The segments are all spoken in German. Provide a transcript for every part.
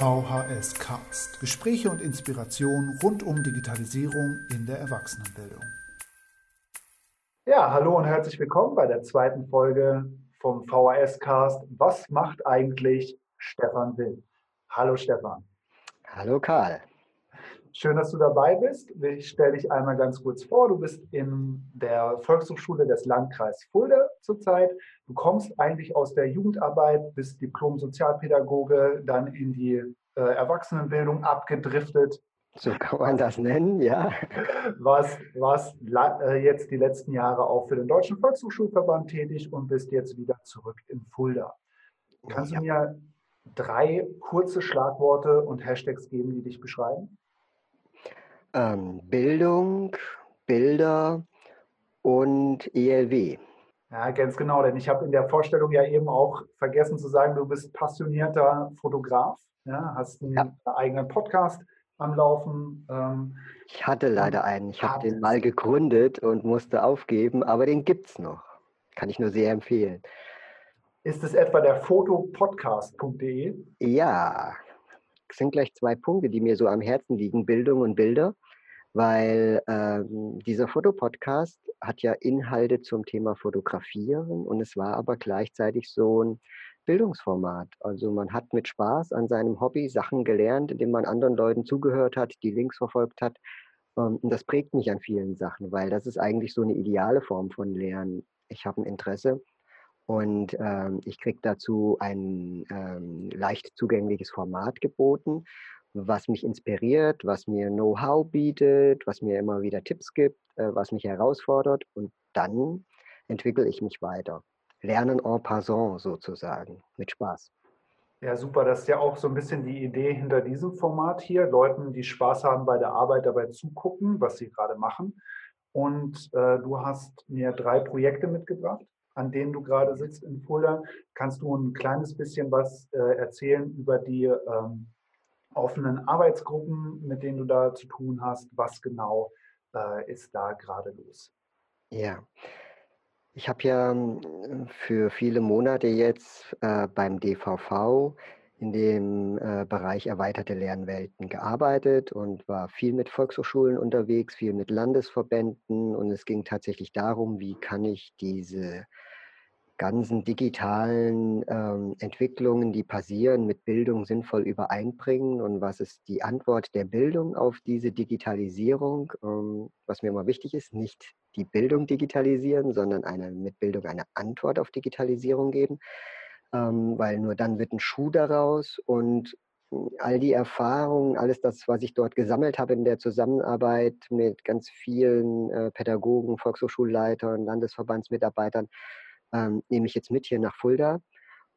VHS Cast. Gespräche und Inspiration rund um Digitalisierung in der Erwachsenenbildung. Ja, hallo und herzlich willkommen bei der zweiten Folge vom VHS Cast. Was macht eigentlich Stefan Will? Hallo Stefan. Hallo Karl. Schön, dass du dabei bist. Ich stelle dich einmal ganz kurz vor. Du bist in der Volkshochschule des Landkreises Fulda zurzeit. Du kommst eigentlich aus der Jugendarbeit, bist Diplom-Sozialpädagoge, dann in die äh, Erwachsenenbildung abgedriftet. So kann man das nennen, ja. Was, was äh, jetzt die letzten Jahre auch für den Deutschen Volkshochschulverband tätig und bist jetzt wieder zurück in Fulda. Kannst ja. du mir drei kurze Schlagworte und Hashtags geben, die dich beschreiben? Ähm, Bildung, Bilder und ELW. Ja, ganz genau, denn ich habe in der Vorstellung ja eben auch vergessen zu sagen, du bist passionierter Fotograf, ja, hast einen ja. eigenen Podcast am Laufen. Ähm, ich hatte leider einen, ich habe den mal gegründet und musste aufgeben, aber den gibt es noch. Kann ich nur sehr empfehlen. Ist es etwa der fotopodcast.de? Ja, es sind gleich zwei Punkte, die mir so am Herzen liegen, Bildung und Bilder, weil ähm, dieser Fotopodcast hat ja Inhalte zum Thema Fotografieren und es war aber gleichzeitig so ein Bildungsformat. Also man hat mit Spaß an seinem Hobby Sachen gelernt, indem man anderen Leuten zugehört hat, die Links verfolgt hat. Ähm, und das prägt mich an vielen Sachen, weil das ist eigentlich so eine ideale Form von Lernen. Ich habe ein Interesse und ähm, ich kriege dazu ein ähm, leicht zugängliches Format geboten, was mich inspiriert, was mir Know-how bietet, was mir immer wieder Tipps gibt, äh, was mich herausfordert. Und dann entwickle ich mich weiter. Lernen en passant sozusagen, mit Spaß. Ja, super. Das ist ja auch so ein bisschen die Idee hinter diesem Format hier. Leuten, die Spaß haben bei der Arbeit, dabei zugucken, was sie gerade machen. Und äh, du hast mir drei Projekte mitgebracht an denen du gerade sitzt in Fulda. Kannst du ein kleines bisschen was äh, erzählen über die ähm, offenen Arbeitsgruppen, mit denen du da zu tun hast? Was genau äh, ist da gerade los? Ja. Ich habe ja hm, für viele Monate jetzt äh, beim DVV in dem äh, Bereich erweiterte Lernwelten gearbeitet und war viel mit Volkshochschulen unterwegs, viel mit Landesverbänden und es ging tatsächlich darum, wie kann ich diese ganzen digitalen ähm, Entwicklungen, die passieren, mit Bildung sinnvoll übereinbringen? Und was ist die Antwort der Bildung auf diese Digitalisierung, ähm, was mir immer wichtig ist, nicht die Bildung digitalisieren, sondern eine, mit Bildung eine Antwort auf Digitalisierung geben, ähm, weil nur dann wird ein Schuh daraus und hm, all die Erfahrungen, alles das, was ich dort gesammelt habe in der Zusammenarbeit mit ganz vielen äh, Pädagogen, Volkshochschulleitern, Landesverbandsmitarbeitern, ähm, nehme ich jetzt mit hier nach Fulda.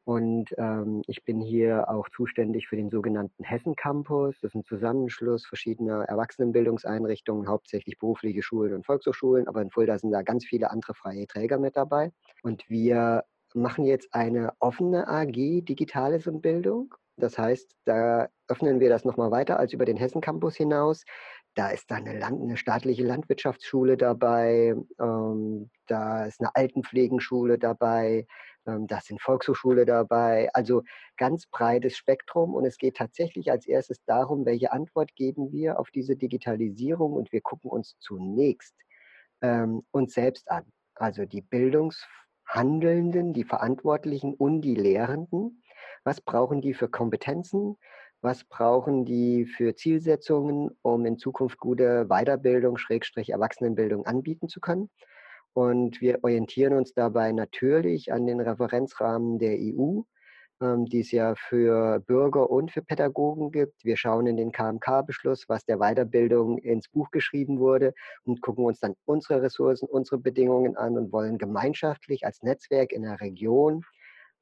Und ähm, ich bin hier auch zuständig für den sogenannten Hessen Campus. Das ist ein Zusammenschluss verschiedener Erwachsenenbildungseinrichtungen, hauptsächlich berufliche Schulen und Volkshochschulen. Aber in Fulda sind da ganz viele andere freie Träger mit dabei. Und wir machen jetzt eine offene AG Digitales und Bildung. Das heißt, da öffnen wir das nochmal weiter als über den Hessen Campus hinaus. Da ist da eine, Land, eine staatliche Landwirtschaftsschule dabei, ähm, da ist eine Altenpflegenschule dabei, ähm, da sind Volkshochschule dabei. Also ganz breites Spektrum und es geht tatsächlich als erstes darum, welche Antwort geben wir auf diese Digitalisierung und wir gucken uns zunächst ähm, uns selbst an. Also die Bildungshandelnden, die Verantwortlichen und die Lehrenden. Was brauchen die für Kompetenzen? Was brauchen die für Zielsetzungen, um in Zukunft gute Weiterbildung, Schrägstrich Erwachsenenbildung anbieten zu können. Und wir orientieren uns dabei natürlich an den Referenzrahmen der EU, ähm, die es ja für Bürger und für Pädagogen gibt. Wir schauen in den KMK-Beschluss, was der Weiterbildung ins Buch geschrieben wurde und gucken uns dann unsere Ressourcen, unsere Bedingungen an und wollen gemeinschaftlich als Netzwerk in der Region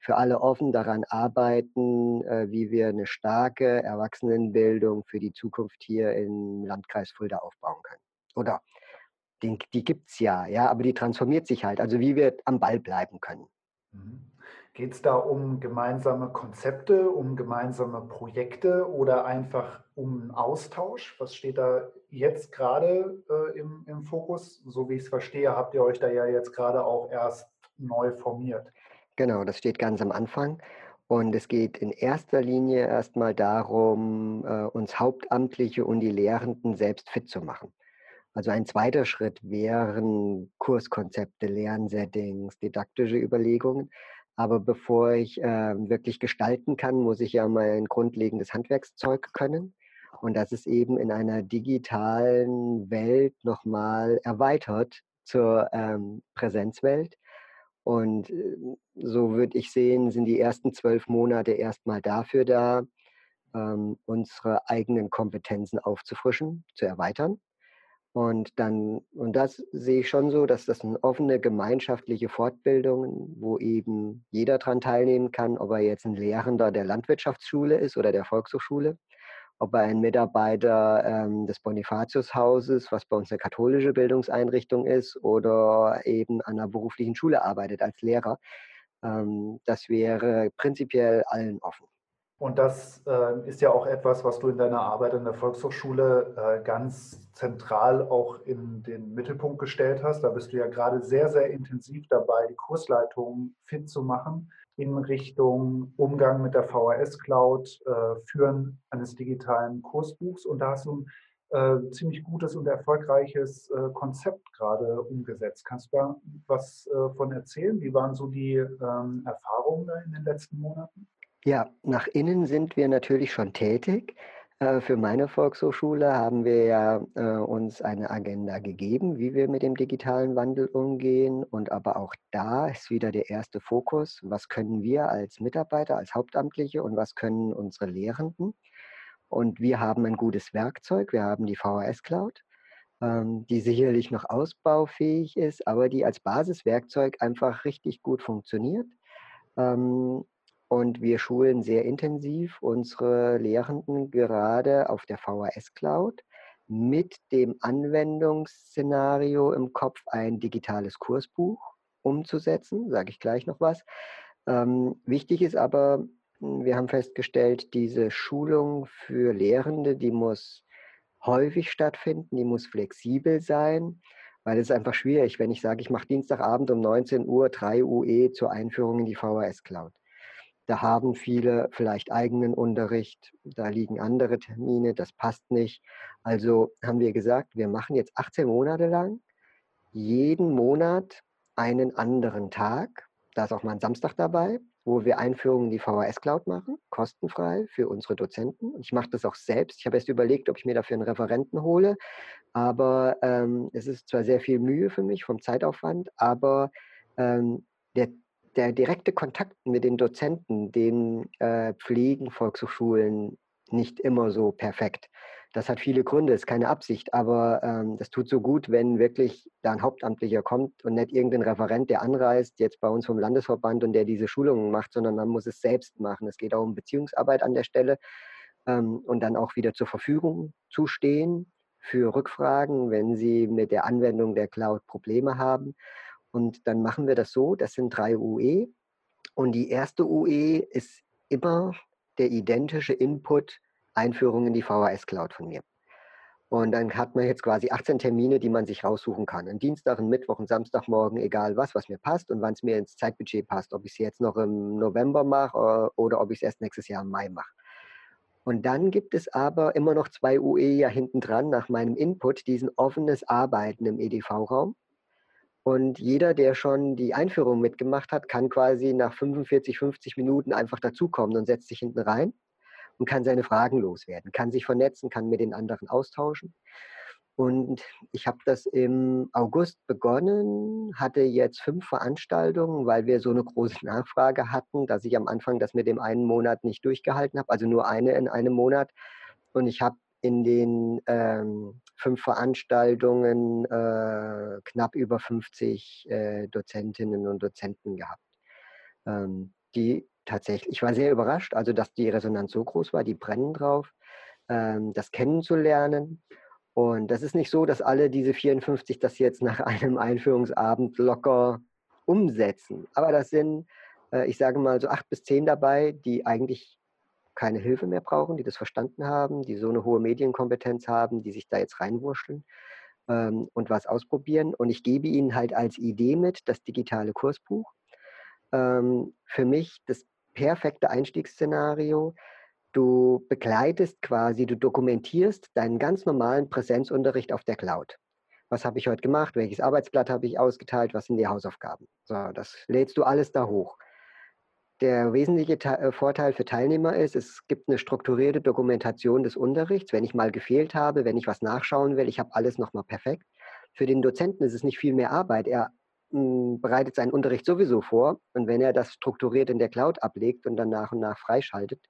für alle offen daran arbeiten, äh, wie wir eine starke Erwachsenenbildung für die Zukunft hier im Landkreis Fulda aufbauen können. Oder den, die gibt es ja, ja, aber die transformiert sich halt. Also wie wir am Ball bleiben können. Mhm. Geht es da um gemeinsame Konzepte, um gemeinsame Projekte oder einfach um Austausch? Was steht da jetzt gerade äh, im, im Fokus? So wie ich es verstehe, habt ihr euch da ja jetzt gerade auch erst neu formiert. Genau, das steht ganz am Anfang. Und es geht in erster Linie erstmal darum, äh, uns Hauptamtliche und die Lehrenden selbst fit zu machen. Also ein zweiter Schritt wären Kurskonzepte, Lernsettings, didaktische Überlegungen. Aber bevor ich äh, wirklich gestalten kann, muss ich ja mein grundlegendes Handwerkszeug können. Und das ist eben in einer digitalen Welt nochmal erweitert zur ähm, Präsenzwelt. Und äh, so würde ich sehen, sind die ersten zwölf Monate erstmal dafür da, ähm, unsere eigenen Kompetenzen aufzufrischen, zu erweitern. Und dann, und das sehe ich schon so, dass das eine offene gemeinschaftliche Fortbildung, wo eben jeder daran teilnehmen kann, ob er jetzt ein Lehrender der Landwirtschaftsschule ist oder der Volkshochschule, ob ein Mitarbeiter ähm, des Bonifatiushauses, was bei uns eine katholische Bildungseinrichtung ist, oder eben an einer beruflichen Schule arbeitet als Lehrer. Ähm, das wäre prinzipiell allen offen. Und das äh, ist ja auch etwas, was du in deiner Arbeit an der Volkshochschule äh, ganz zentral auch in den Mittelpunkt gestellt hast. Da bist du ja gerade sehr, sehr intensiv dabei, die Kursleitung fit zu machen in Richtung Umgang mit der VHS-Cloud, äh, Führen eines digitalen Kursbuchs. Und da hast du ein äh, ziemlich gutes und erfolgreiches äh, Konzept gerade umgesetzt. Kannst du da was äh, von erzählen? Wie waren so die ähm, Erfahrungen in den letzten Monaten? Ja, nach innen sind wir natürlich schon tätig. Äh, für meine Volkshochschule haben wir ja äh, uns eine Agenda gegeben, wie wir mit dem digitalen Wandel umgehen. Und aber auch da ist wieder der erste Fokus, was können wir als Mitarbeiter, als Hauptamtliche und was können unsere Lehrenden. Und wir haben ein gutes Werkzeug, wir haben die VHS Cloud, ähm, die sicherlich noch ausbaufähig ist, aber die als Basiswerkzeug einfach richtig gut funktioniert. Ähm, und wir schulen sehr intensiv unsere Lehrenden gerade auf der VHS Cloud mit dem Anwendungsszenario im Kopf, ein digitales Kursbuch umzusetzen. Sage ich gleich noch was. Ähm, wichtig ist aber, hm, wir haben festgestellt, diese Schulung für Lehrende, die muss häufig stattfinden, die muss flexibel sein, weil es ist einfach schwierig, wenn ich sage, ich mache Dienstagabend um 19 Uhr 3 UE zur Einführung in die VHS Cloud. Da haben viele vielleicht eigenen Unterricht, da liegen andere Termine, das passt nicht. Also haben wir gesagt, wir machen jetzt 18 Monate lang jeden Monat einen anderen Tag. Da ist auch mal ein Samstag dabei, wo wir Einführungen in die VHS Cloud machen, kostenfrei für unsere Dozenten. Ich mache das auch selbst. Ich habe erst überlegt, ob ich mir dafür einen Referenten hole, aber ähm, es ist zwar sehr viel Mühe für mich vom Zeitaufwand, aber ähm, der der direkte Kontakt mit den Dozenten, den äh, pflegen Volkshochschulen nicht immer so perfekt. Das hat viele Gründe, ist keine Absicht, aber ähm, das tut so gut, wenn wirklich da ein Hauptamtlicher kommt und nicht irgendein Referent, der anreist, jetzt bei uns vom Landesverband und der diese Schulungen macht, sondern man muss es selbst machen. Es geht auch um Beziehungsarbeit an der Stelle ähm, und dann auch wieder zur Verfügung zu stehen für Rückfragen, wenn Sie mit der Anwendung der Cloud Probleme haben. Und dann machen wir das so, das sind drei UE. Und die erste UE ist immer der identische Input Einführung in die VHS Cloud von mir. Und dann hat man jetzt quasi 18 Termine, die man sich raussuchen kann. Ein Dienstag, ein Mittwoch, ein Samstagmorgen, egal was, was mir passt und wann es mir ins Zeitbudget passt. Ob ich es jetzt noch im November mache äh, oder ob ich es erst nächstes Jahr im Mai mache. Und dann gibt es aber immer noch zwei UE ja hinten dran nach meinem Input, diesen offenes Arbeiten im EDV-Raum. Und jeder, der schon die Einführung mitgemacht hat, kann quasi nach 45, 50 Minuten einfach dazukommen und setzt sich hinten rein und kann seine Fragen loswerden, kann sich vernetzen, kann mit den anderen austauschen. Und ich habe das im August begonnen, hatte jetzt fünf Veranstaltungen, weil wir so eine große Nachfrage hatten, dass ich am Anfang das mit dem einen Monat nicht durchgehalten habe, also nur eine in einem Monat. Und ich habe in den ähm, fünf Veranstaltungen äh, knapp über 50 äh, Dozentinnen und Dozenten gehabt, ähm, die tatsächlich, ich war sehr überrascht, also dass die Resonanz so groß war, die brennen drauf, ähm, das kennenzulernen. Und das ist nicht so, dass alle diese 54 das jetzt nach einem Einführungsabend locker umsetzen. Aber das sind, äh, ich sage mal, so acht bis zehn dabei, die eigentlich keine Hilfe mehr brauchen, die das verstanden haben, die so eine hohe Medienkompetenz haben, die sich da jetzt reinwurschteln ähm, und was ausprobieren. Und ich gebe ihnen halt als Idee mit das digitale Kursbuch. Ähm, für mich das perfekte Einstiegsszenario. Du begleitest quasi, du dokumentierst deinen ganz normalen Präsenzunterricht auf der Cloud. Was habe ich heute gemacht? Welches Arbeitsblatt habe ich ausgeteilt? Was sind die Hausaufgaben? So, das lädst du alles da hoch. Der wesentliche äh, Vorteil für Teilnehmer ist, es gibt eine strukturierte Dokumentation des Unterrichts. Wenn ich mal gefehlt habe, wenn ich was nachschauen will, ich habe alles nochmal perfekt. Für den Dozenten ist es nicht viel mehr Arbeit. Er hm, bereitet seinen Unterricht sowieso vor und wenn er das strukturiert in der Cloud ablegt und dann nach und nach freischaltet,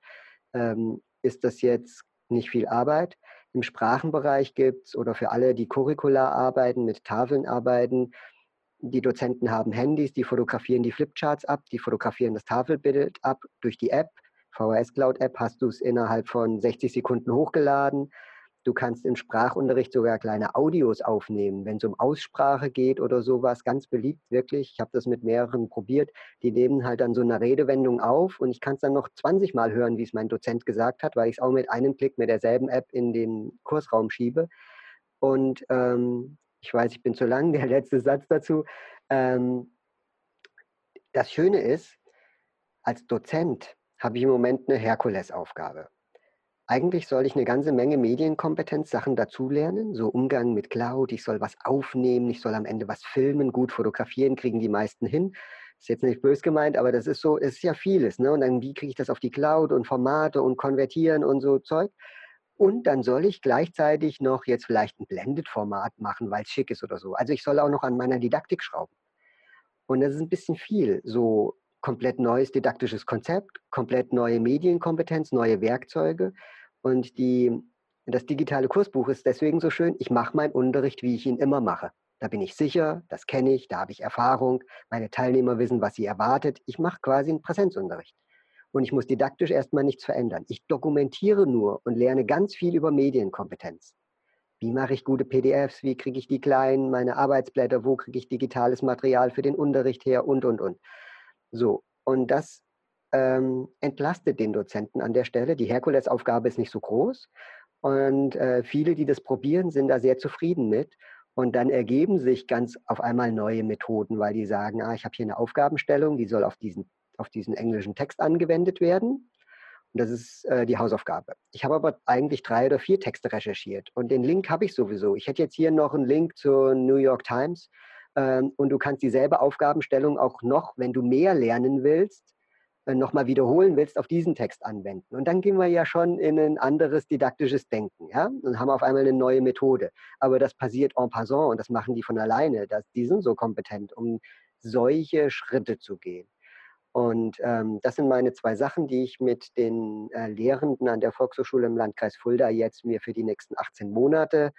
ähm, ist das jetzt nicht viel Arbeit. Im Sprachenbereich gibt es oder für alle, die curricular arbeiten, mit Tafeln arbeiten, die Dozenten haben Handys, die fotografieren die Flipcharts ab, die fotografieren das Tafelbild ab durch die App. VHS Cloud App hast du es innerhalb von 60 Sekunden hochgeladen. Du kannst im Sprachunterricht sogar kleine Audios aufnehmen, wenn es um Aussprache geht oder sowas. Ganz beliebt, wirklich. Ich habe das mit mehreren probiert. Die nehmen halt dann so eine Redewendung auf und ich kann es dann noch 20 Mal hören, wie es mein Dozent gesagt hat, weil ich es auch mit einem Klick mit derselben App in den Kursraum schiebe. Und ähm, ich weiß, ich bin zu lang, der letzte Satz dazu. Ähm, das Schöne ist, als Dozent habe ich im Moment eine Herkulesaufgabe. Eigentlich soll ich eine ganze Menge Medienkompetenz, Sachen dazulernen, so Umgang mit Cloud, ich soll was aufnehmen, ich soll am Ende was filmen, gut fotografieren, kriegen die meisten hin. Ist jetzt nicht bös gemeint, aber das ist so, es ist ja vieles. Ne? Und dann, wie kriege ich das auf die Cloud und Formate und konvertieren und so Zeug. Und dann soll ich gleichzeitig noch jetzt vielleicht ein Blended-Format machen, weil es schick ist oder so. Also ich soll auch noch an meiner Didaktik schrauben. Und das ist ein bisschen viel. So komplett neues didaktisches Konzept, komplett neue Medienkompetenz, neue Werkzeuge. Und die, das digitale Kursbuch ist deswegen so schön. Ich mache meinen Unterricht, wie ich ihn immer mache. Da bin ich sicher, das kenne ich, da habe ich Erfahrung. Meine Teilnehmer wissen, was sie erwartet. Ich mache quasi einen Präsenzunterricht und ich muss didaktisch erstmal nichts verändern. Ich dokumentiere nur und lerne ganz viel über Medienkompetenz. Wie mache ich gute PDFs? Wie kriege ich die kleinen, meine Arbeitsblätter? Wo kriege ich digitales Material für den Unterricht her? Und, und, und. So, und das ähm, entlastet den Dozenten an der Stelle. Die Herkulesaufgabe ist nicht so groß. Und äh, viele, die das probieren, sind da sehr zufrieden mit. Und dann ergeben sich ganz auf einmal neue Methoden, weil die sagen, ah, ich habe hier eine Aufgabenstellung, die soll auf diesen auf diesen englischen Text angewendet werden. Und das ist äh, die Hausaufgabe. Ich habe aber eigentlich drei oder vier Texte recherchiert und den Link habe ich sowieso. Ich hätte jetzt hier noch einen Link zur New York Times ähm, und du kannst dieselbe Aufgabenstellung auch noch, wenn du mehr lernen willst, äh, nochmal wiederholen willst, auf diesen Text anwenden. Und dann gehen wir ja schon in ein anderes didaktisches Denken. Ja? Dann haben auf einmal eine neue Methode. Aber das passiert en passant und das machen die von alleine. Das, die sind so kompetent, um solche Schritte zu gehen. Und ähm, das sind meine zwei Sachen, die ich mit den äh, Lehrenden an der Volkshochschule im Landkreis Fulda jetzt mir für die nächsten 18 Monate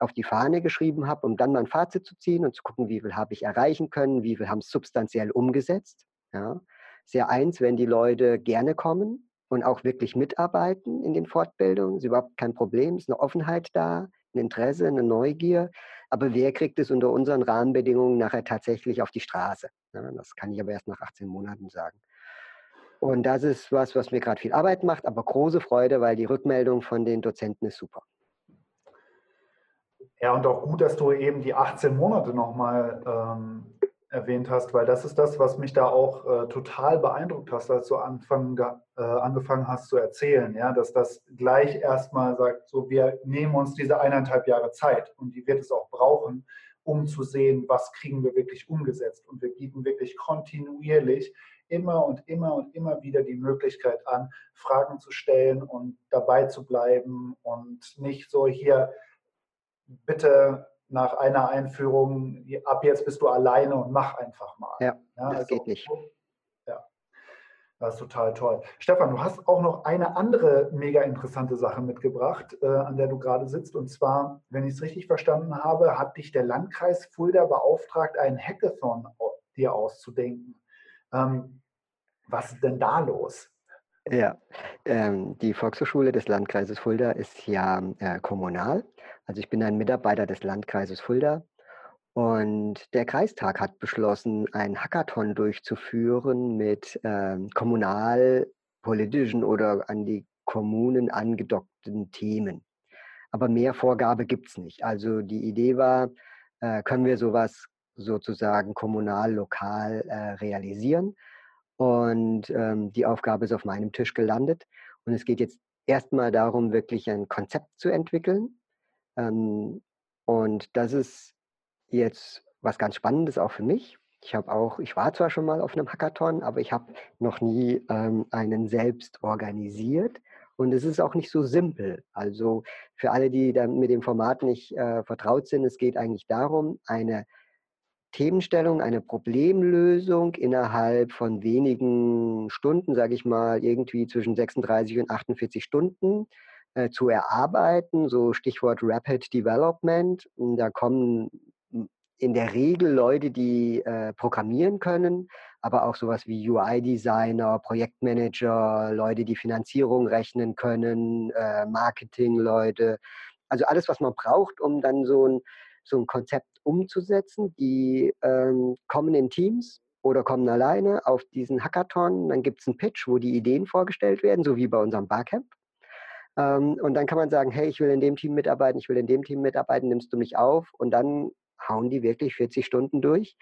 auf die Fahne geschrieben habe, um dann mal ein Fazit zu ziehen und zu gucken, wie viel habe ich erreichen können, wie viel haben es substanziell umgesetzt. Ja. Sehr eins, wenn die Leute gerne kommen und auch wirklich mitarbeiten in den Fortbildungen, ist überhaupt kein Problem, ist eine Offenheit da, ein Interesse, eine Neugier. Aber wer kriegt es unter unseren Rahmenbedingungen nachher tatsächlich auf die Straße? Das kann ich aber erst nach 18 Monaten sagen. Und das ist was, was mir gerade viel Arbeit macht, aber große Freude, weil die Rückmeldung von den Dozenten ist super. Ja, und auch gut, dass du eben die 18 Monate nochmal ähm, erwähnt hast, weil das ist das, was mich da auch äh, total beeindruckt hast, als du Anfang, äh, angefangen hast zu erzählen, ja, dass das gleich erstmal sagt, so wir nehmen uns diese eineinhalb Jahre Zeit und die wird es auch brauchen, um zu sehen, was kriegen wir wirklich umgesetzt. Und wir bieten wirklich kontinuierlich immer und immer und immer wieder die Möglichkeit an, Fragen zu stellen und dabei zu bleiben und nicht so hier bitte nach einer Einführung, ab jetzt bist du alleine und mach einfach mal. Ja, ja das also, geht nicht. Ja, das ist total toll. Stefan, du hast auch noch eine andere mega interessante Sache mitgebracht, äh, an der du gerade sitzt. Und zwar, wenn ich es richtig verstanden habe, hat dich der Landkreis Fulda beauftragt, einen Hackathon dir auszudenken. Ähm, was ist denn da los? Ja, ähm, die Volkshochschule des Landkreises Fulda ist ja äh, kommunal. Also ich bin ein Mitarbeiter des Landkreises Fulda und der Kreistag hat beschlossen, ein Hackathon durchzuführen mit ähm, kommunalpolitischen oder an die Kommunen angedockten Themen. Aber mehr Vorgabe gibt es nicht. Also die Idee war, äh, können wir sowas sozusagen kommunal, lokal äh, realisieren? Und ähm, die Aufgabe ist auf meinem Tisch gelandet. Und es geht jetzt erstmal darum, wirklich ein Konzept zu entwickeln. Ähm, und das ist jetzt was ganz Spannendes auch für mich. Ich habe auch, ich war zwar schon mal auf einem Hackathon, aber ich habe noch nie ähm, einen selbst organisiert. Und es ist auch nicht so simpel. Also für alle, die mit dem Format nicht äh, vertraut sind, es geht eigentlich darum, eine Themenstellung, eine Problemlösung innerhalb von wenigen Stunden, sage ich mal, irgendwie zwischen 36 und 48 Stunden äh, zu erarbeiten, so Stichwort Rapid Development. Und da kommen in der Regel Leute, die äh, programmieren können, aber auch sowas wie UI-Designer, Projektmanager, Leute, die Finanzierung rechnen können, äh, Marketing-Leute. Also alles, was man braucht, um dann so ein, so ein Konzept umzusetzen. Die ähm, kommen in Teams oder kommen alleine auf diesen Hackathon. Dann gibt es einen Pitch, wo die Ideen vorgestellt werden, so wie bei unserem Barcamp. Ähm, und dann kann man sagen, hey, ich will in dem Team mitarbeiten, ich will in dem Team mitarbeiten, nimmst du mich auf? Und dann hauen die wirklich 40 Stunden durch,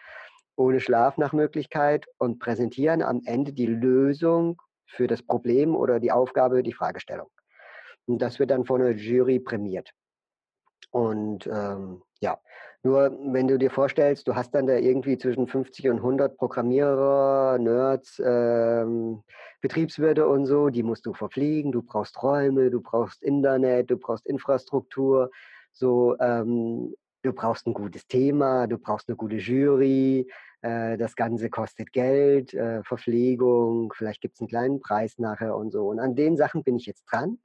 ohne Schlaf nach Möglichkeit und präsentieren am Ende die Lösung für das Problem oder die Aufgabe, die Fragestellung. Und das wird dann von einer Jury prämiert. Und ähm, ja, nur wenn du dir vorstellst, du hast dann da irgendwie zwischen 50 und 100 Programmierer, Nerds, ähm, Betriebswirte und so, die musst du verpflegen, du brauchst Räume, du brauchst Internet, du brauchst Infrastruktur, so, ähm, du brauchst ein gutes Thema, du brauchst eine gute Jury, äh, das Ganze kostet Geld, äh, Verpflegung, vielleicht gibt es einen kleinen Preis nachher und so. Und an den Sachen bin ich jetzt dran,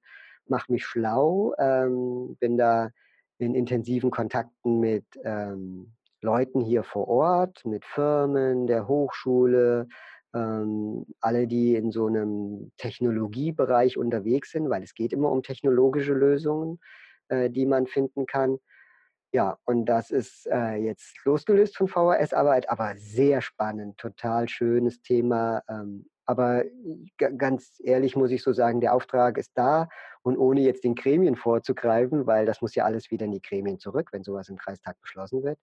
mache mich schlau, ähm, bin da in intensiven Kontakten mit ähm, Leuten hier vor Ort, mit Firmen, der Hochschule, ähm, alle, die in so einem Technologiebereich unterwegs sind, weil es geht immer um technologische Lösungen, äh, die man finden kann. Ja, und das ist äh, jetzt losgelöst von VHS-Arbeit, aber sehr spannend, total schönes Thema. Ähm, aber ganz ehrlich muss ich so sagen, der Auftrag ist da und ohne jetzt den Gremien vorzugreifen, weil das muss ja alles wieder in die Gremien zurück, wenn sowas im Kreistag beschlossen wird.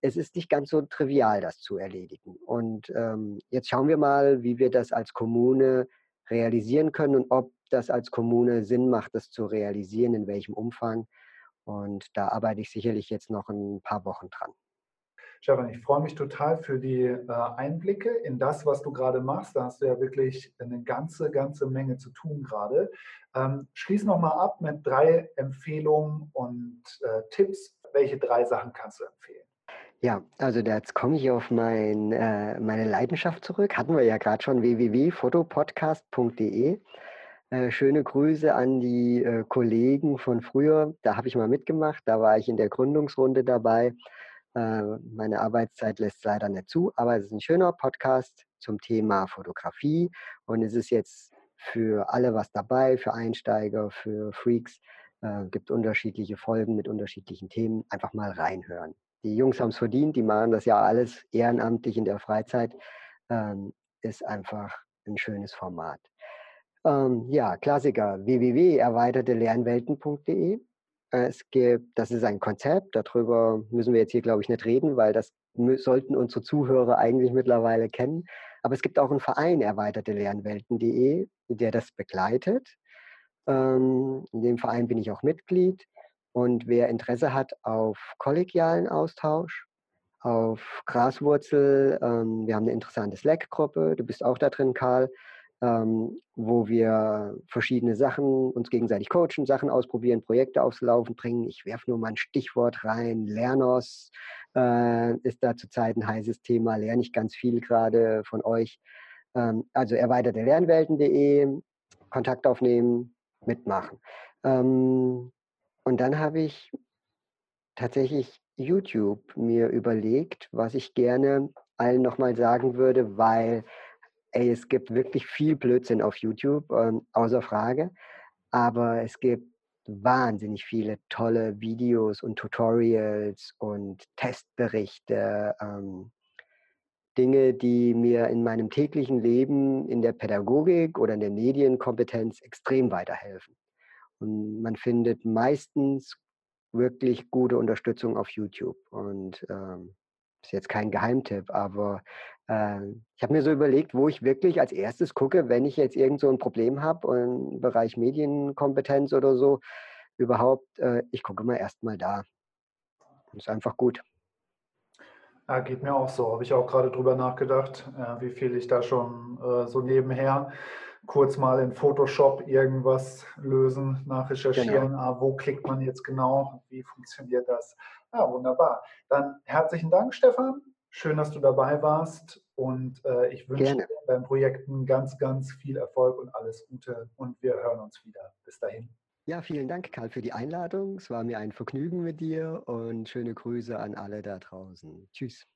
Es ist nicht ganz so trivial, das zu erledigen. Und ähm, jetzt schauen wir mal, wie wir das als Kommune realisieren können und ob das als Kommune Sinn macht, das zu realisieren, in welchem Umfang. Und da arbeite ich sicherlich jetzt noch ein paar Wochen dran. Stefan, ich freue mich total für die äh, Einblicke in das, was du gerade machst. Da hast du ja wirklich eine ganze, ganze Menge zu tun gerade. Ähm, schließ nochmal ab mit drei Empfehlungen und äh, Tipps. Welche drei Sachen kannst du empfehlen? Ja, also jetzt komme ich auf mein, äh, meine Leidenschaft zurück. Hatten wir ja gerade schon www.fotopodcast.de. Äh, schöne Grüße an die äh, Kollegen von früher. Da habe ich mal mitgemacht. Da war ich in der Gründungsrunde dabei. Äh, meine Arbeitszeit lässt leider nicht zu, aber es ist ein schöner Podcast zum Thema Fotografie und es ist jetzt für alle was dabei, für Einsteiger, für Freaks. Äh, gibt unterschiedliche Folgen mit unterschiedlichen Themen. Einfach mal reinhören. Die Jungs haben es verdient, die machen das ja alles ehrenamtlich in der Freizeit. Ähm, ist einfach ein schönes Format. Ähm, ja, Klassiker www.erweitertelernwelten.de es gibt, das ist ein Konzept, darüber müssen wir jetzt hier, glaube ich, nicht reden, weil das sollten unsere Zuhörer eigentlich mittlerweile kennen. Aber es gibt auch einen Verein, erweiterte Lernwelten.de, der das begleitet. Ähm, in dem Verein bin ich auch Mitglied. Und wer Interesse hat auf kollegialen Austausch, auf Graswurzel, ähm, wir haben eine interessante Slack-Gruppe, du bist auch da drin, Karl, ähm, wo wir verschiedene Sachen uns gegenseitig coachen, Sachen ausprobieren, Projekte aufs Laufen bringen. Ich werfe nur mal ein Stichwort rein. Lernos äh, ist da zurzeit ein heißes Thema. Lerne ich ganz viel gerade von euch. Ähm, also erweiterte Lernwelten.de, Kontakt aufnehmen, mitmachen. Ähm, und dann habe ich tatsächlich YouTube mir überlegt, was ich gerne allen nochmal sagen würde, weil ey, es gibt wirklich viel Blödsinn auf YouTube, ähm, außer Frage. Aber es gibt wahnsinnig viele tolle Videos und Tutorials und Testberichte, ähm, Dinge, die mir in meinem täglichen Leben in der Pädagogik oder in der Medienkompetenz extrem weiterhelfen. Und man findet meistens wirklich gute Unterstützung auf YouTube. Und ähm, ist jetzt kein Geheimtipp, aber äh, ich habe mir so überlegt, wo ich wirklich als erstes gucke, wenn ich jetzt irgend so ein Problem habe im Bereich Medienkompetenz oder so, überhaupt, äh, ich gucke mal erstmal da. Das ist einfach gut. Ja, geht mir auch so. Habe ich auch gerade drüber nachgedacht, äh, wie viel ich da schon äh, so nebenher kurz mal in Photoshop irgendwas lösen, nachrecherchieren. Genau. Ah, wo klickt man jetzt genau? Wie funktioniert das? Ja, wunderbar. Dann herzlichen Dank, Stefan. Schön, dass du dabei warst. Und äh, ich wünsche Gerne. dir beim Projekten ganz, ganz viel Erfolg und alles Gute. Und wir hören uns wieder. Bis dahin. Ja, vielen Dank, Karl, für die Einladung. Es war mir ein Vergnügen mit dir und schöne Grüße an alle da draußen. Tschüss.